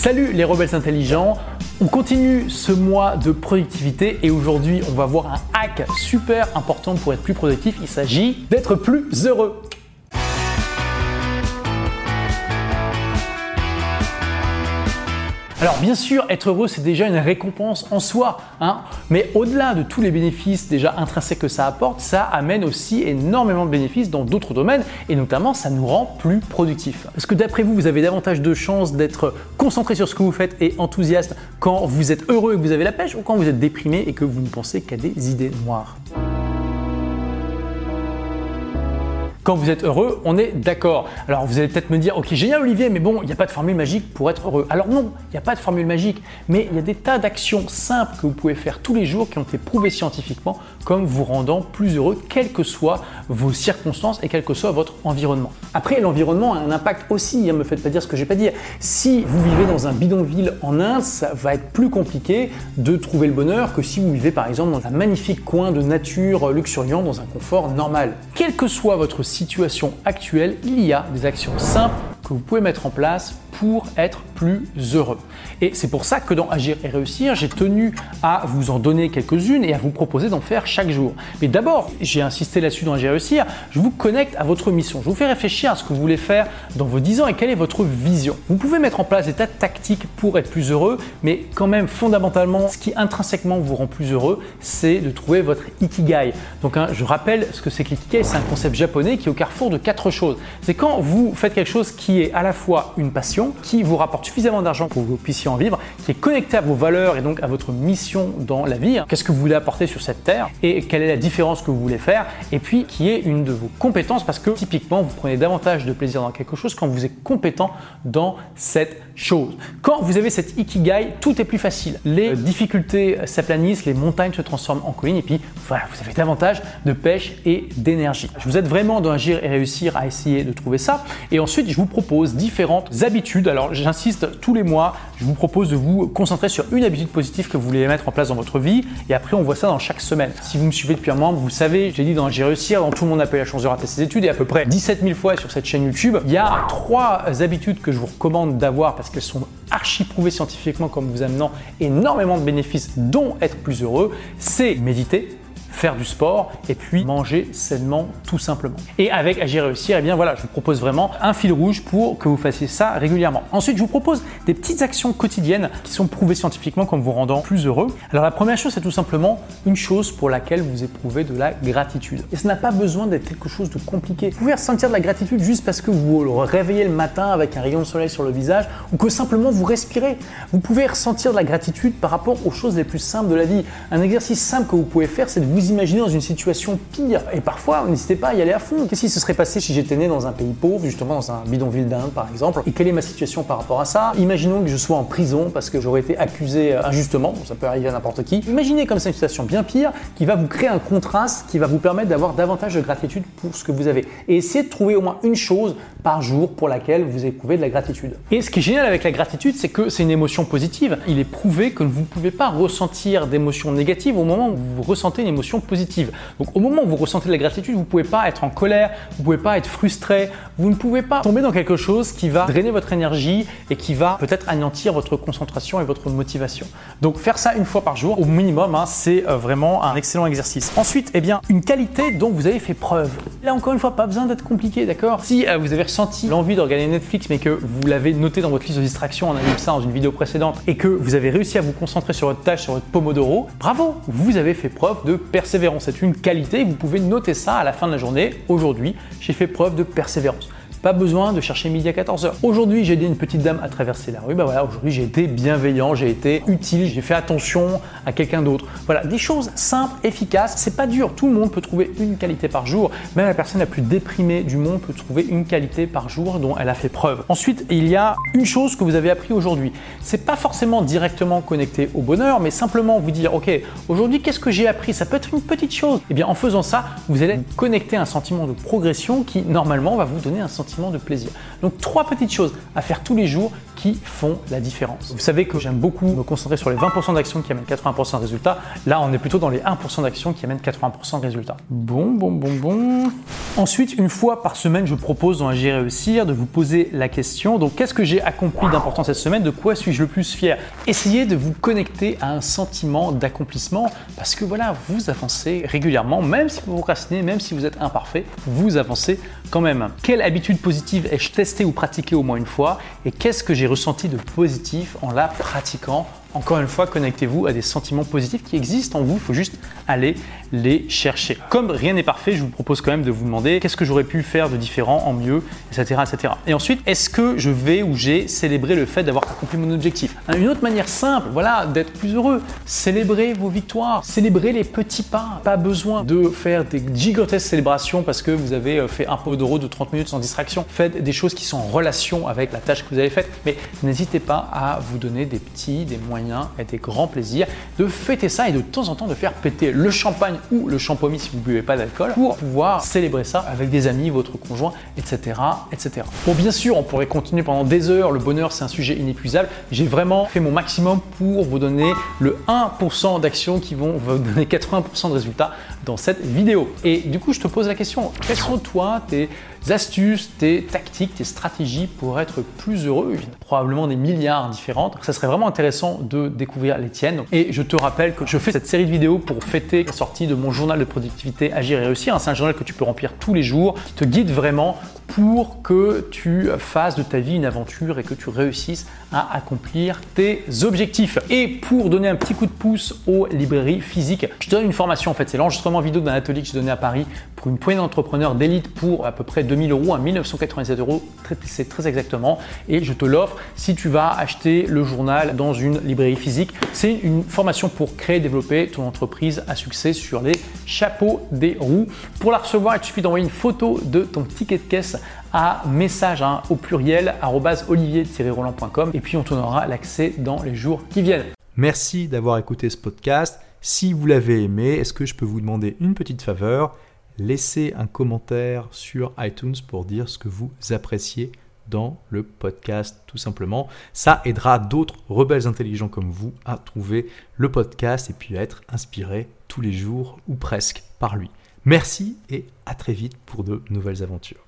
Salut les rebelles intelligents, on continue ce mois de productivité et aujourd'hui on va voir un hack super important pour être plus productif, il s'agit d'être plus heureux. Alors bien sûr, être heureux, c'est déjà une récompense en soi, hein mais au-delà de tous les bénéfices déjà intrinsèques que ça apporte, ça amène aussi énormément de bénéfices dans d'autres domaines, et notamment ça nous rend plus productifs. Parce que d'après vous, vous avez davantage de chances d'être concentré sur ce que vous faites et enthousiaste quand vous êtes heureux et que vous avez la pêche, ou quand vous êtes déprimé et que vous ne pensez qu'à des idées noires? Quand vous êtes heureux, on est d'accord. Alors vous allez peut-être me dire, ok génial Olivier, mais bon, il n'y a pas de formule magique pour être heureux. Alors non, il n'y a pas de formule magique, mais il y a des tas d'actions simples que vous pouvez faire tous les jours qui ont été prouvées scientifiquement comme vous rendant plus heureux, quelles que soient vos circonstances et quel que soit votre environnement. Après, l'environnement a un impact aussi, ne hein, me faites pas dire ce que j'ai pas dit. Si vous vivez dans un bidonville en Inde, ça va être plus compliqué de trouver le bonheur que si vous vivez par exemple dans un magnifique coin de nature luxuriant, dans un confort normal. Quel que soit votre situation actuelle, il y a des actions simples que vous pouvez mettre en place pour être plus heureux. Et c'est pour ça que dans Agir et réussir, j'ai tenu à vous en donner quelques-unes et à vous proposer d'en faire chaque jour. Mais d'abord, j'ai insisté là-dessus dans Agir et réussir, je vous connecte à votre mission. Je vous fais réfléchir à ce que vous voulez faire dans vos 10 ans et quelle est votre vision. Vous pouvez mettre en place des tas de tactiques pour être plus heureux, mais quand même fondamentalement, ce qui intrinsèquement vous rend plus heureux, c'est de trouver votre ikigai. Donc hein, je rappelle ce que c'est que l'ikigai, c'est un concept japonais qui est au carrefour de quatre choses. C'est quand vous faites quelque chose qui est à la fois une passion, qui vous rapporte suffisamment d'argent pour que vous puissiez en vivre, qui est connecté à vos valeurs et donc à votre mission dans la vie. Qu'est-ce que vous voulez apporter sur cette terre et quelle est la différence que vous voulez faire et puis qui est une de vos compétences parce que typiquement vous prenez davantage de plaisir dans quelque chose quand vous êtes compétent dans cette chose. Quand vous avez cette ikigai, tout est plus facile. Les difficultés s'aplanissent, les montagnes se transforment en collines et puis voilà, vous avez davantage de pêche et d'énergie. Je vous aide vraiment dans agir et réussir à essayer de trouver ça et ensuite je vous propose différentes habitudes alors j'insiste tous les mois, je vous propose de vous concentrer sur une habitude positive que vous voulez mettre en place dans votre vie et après on voit ça dans chaque semaine. Si vous me suivez depuis un moment, vous savez, j'ai dit dans J'ai réussi, dans tout le monde a la chance de rater ses études et à peu près 17 000 fois sur cette chaîne YouTube, il y a trois habitudes que je vous recommande d'avoir parce qu'elles sont archi prouvées scientifiquement comme vous amenant énormément de bénéfices dont être plus heureux, c'est méditer, faire du sport et puis manger sainement tout simplement. Et avec Agir réussir, et eh bien voilà, je vous propose vraiment un fil rouge pour que vous fassiez ça régulièrement. Ensuite, je vous propose des petites actions quotidiennes qui sont prouvées scientifiquement comme vous rendant plus heureux. Alors la première chose, c'est tout simplement une chose pour laquelle vous éprouvez de la gratitude. Et ça n'a pas besoin d'être quelque chose de compliqué. Vous pouvez ressentir de la gratitude juste parce que vous vous réveillez le matin avec un rayon de soleil sur le visage ou que simplement vous respirez. Vous pouvez ressentir de la gratitude par rapport aux choses les plus simples de la vie. Un exercice simple que vous pouvez faire, c'est de vous imaginez dans une situation pire. Et parfois, n'hésitez pas à y aller à fond. Qu'est-ce qui se serait passé si j'étais né dans un pays pauvre, justement dans un bidonville d'Inde par exemple? Et quelle est ma situation par rapport à ça? Imaginons que je sois en prison parce que j'aurais été accusé euh, injustement, ça peut arriver à n'importe qui. Imaginez comme ça une situation bien pire qui va vous créer un contraste qui va vous permettre d'avoir davantage de gratitude pour ce que vous avez. Et essayez de trouver au moins une chose par jour pour laquelle vous éprouvez de la gratitude. Et ce qui est génial avec la gratitude, c'est que c'est une émotion positive. Il est prouvé que vous ne pouvez pas ressentir d'émotions négatives au moment où vous ressentez une émotion positive. Donc au moment où vous ressentez de la gratitude, vous ne pouvez pas être en colère, vous ne pouvez pas être frustré, vous ne pouvez pas tomber dans quelque chose qui va drainer votre énergie et qui va peut-être anéantir votre concentration et votre motivation. Donc faire ça une fois par jour au minimum, hein, c'est euh, vraiment un excellent exercice. Ensuite, eh bien, une qualité dont vous avez fait preuve. Là encore une fois, pas besoin d'être compliqué, d'accord? Si euh, vous avez ressenti l'envie de regarder Netflix, mais que vous l'avez noté dans votre liste de distractions, on a vu ça dans une vidéo précédente, et que vous avez réussi à vous concentrer sur votre tâche, sur votre Pomodoro, bravo, vous avez fait preuve de persévérance. C'est une qualité, vous pouvez noter ça à la fin de la journée. Aujourd'hui, j'ai fait preuve de persévérance. Pas besoin de chercher midi à 14h. Aujourd'hui, j'ai aidé une petite dame à traverser la rue. Bah voilà, aujourd'hui, j'ai été bienveillant, j'ai été utile, j'ai fait attention à quelqu'un d'autre. Voilà, des choses simples, efficaces. C'est pas dur. Tout le monde peut trouver une qualité par jour. Même la personne la plus déprimée du monde peut trouver une qualité par jour dont elle a fait preuve. Ensuite, il y a une chose que vous avez appris aujourd'hui. C'est pas forcément directement connecté au bonheur, mais simplement vous dire, ok, aujourd'hui, qu'est-ce que j'ai appris? Ça peut être une petite chose. Et eh bien, en faisant ça, vous allez connecter un sentiment de progression qui normalement va vous donner un sentiment de plaisir. Donc trois petites choses à faire tous les jours qui font la différence. Vous savez que j'aime beaucoup me concentrer sur les 20% d'actions qui amènent 80% de résultats. Là, on est plutôt dans les 1% d'actions qui amènent 80% de résultats. Bon, bon, bon, bon. Ensuite, une fois par semaine, je propose dans Agir réussir de vous poser la question. Donc, qu'est-ce que j'ai accompli d'important cette semaine? De quoi suis-je le plus fier? Essayez de vous connecter à un sentiment d'accomplissement parce que voilà, vous avancez régulièrement, même si vous procrastinez, même si vous êtes imparfait, vous avancez quand même. Quelle habitude positive ai-je testé ou pratiqué au moins une fois. Et qu'est-ce que j'ai ressenti de positif en la pratiquant encore une fois, connectez-vous à des sentiments positifs qui existent en vous, il faut juste aller les chercher. Comme rien n'est parfait, je vous propose quand même de vous demander qu'est-ce que j'aurais pu faire de différent, en mieux, etc. etc. Et ensuite, est-ce que je vais ou j'ai célébré le fait d'avoir accompli mon objectif? Une autre manière simple, voilà, d'être plus heureux, célébrer vos victoires, célébrer les petits pas. Pas besoin de faire des gigantesques célébrations parce que vous avez euh, fait un peu d'euros de 30 minutes sans distraction. Faites des choses qui sont en relation avec la tâche que vous avez faite, mais n'hésitez pas à vous donner des petits, des moyens et des grands plaisirs de fêter ça et de temps en temps de faire péter le champagne ou le champomis si vous ne buvez pas d'alcool pour pouvoir célébrer ça avec des amis, votre conjoint, etc., etc. Bon, bien sûr, on pourrait continuer pendant des heures. Le bonheur, c'est un sujet inépuisable. J'ai vraiment fait mon maximum pour vous donner le 1% d'actions qui vont vous donner 80% de résultats dans cette vidéo. Et du coup, je te pose la question, quels sont toi tes astuces, tes tactiques, tes stratégies pour être plus heureux? Probablement des milliards différentes. Ça serait vraiment intéressant de découvrir les tiennes. Et je te rappelle que je fais cette série de vidéos pour fêter la sortie de mon journal de productivité Agir et réussir. C'est un journal que tu peux remplir tous les jours, qui te guide vraiment pour que tu fasses de ta vie une aventure et que tu réussisses à accomplir tes objectifs. Et pour donner un petit coup de pouce aux librairies physiques, je te donne une formation en fait. C'est l'enregistrement vidéo d'un atelier que j'ai donné à Paris pour une poignée d'entrepreneurs d'élite pour à peu près 2000 euros, à 1997 euros, c'est très exactement. Et je te l'offre si tu vas acheter le journal dans une librairie physique. C'est une formation pour créer et développer ton entreprise à succès sur les chapeaux des roues. Pour la recevoir, il suffit d'envoyer une photo de ton ticket de caisse à message hein, au pluriel olivier-roland.com et puis on t'en l'accès dans les jours qui viennent. Merci d'avoir écouté ce podcast. Si vous l'avez aimé, est-ce que je peux vous demander une petite faveur? Laissez un commentaire sur iTunes pour dire ce que vous appréciez dans le podcast tout simplement. Ça aidera d'autres rebelles intelligents comme vous à trouver le podcast et puis à être inspirés tous les jours ou presque par lui. Merci et à très vite pour de nouvelles aventures.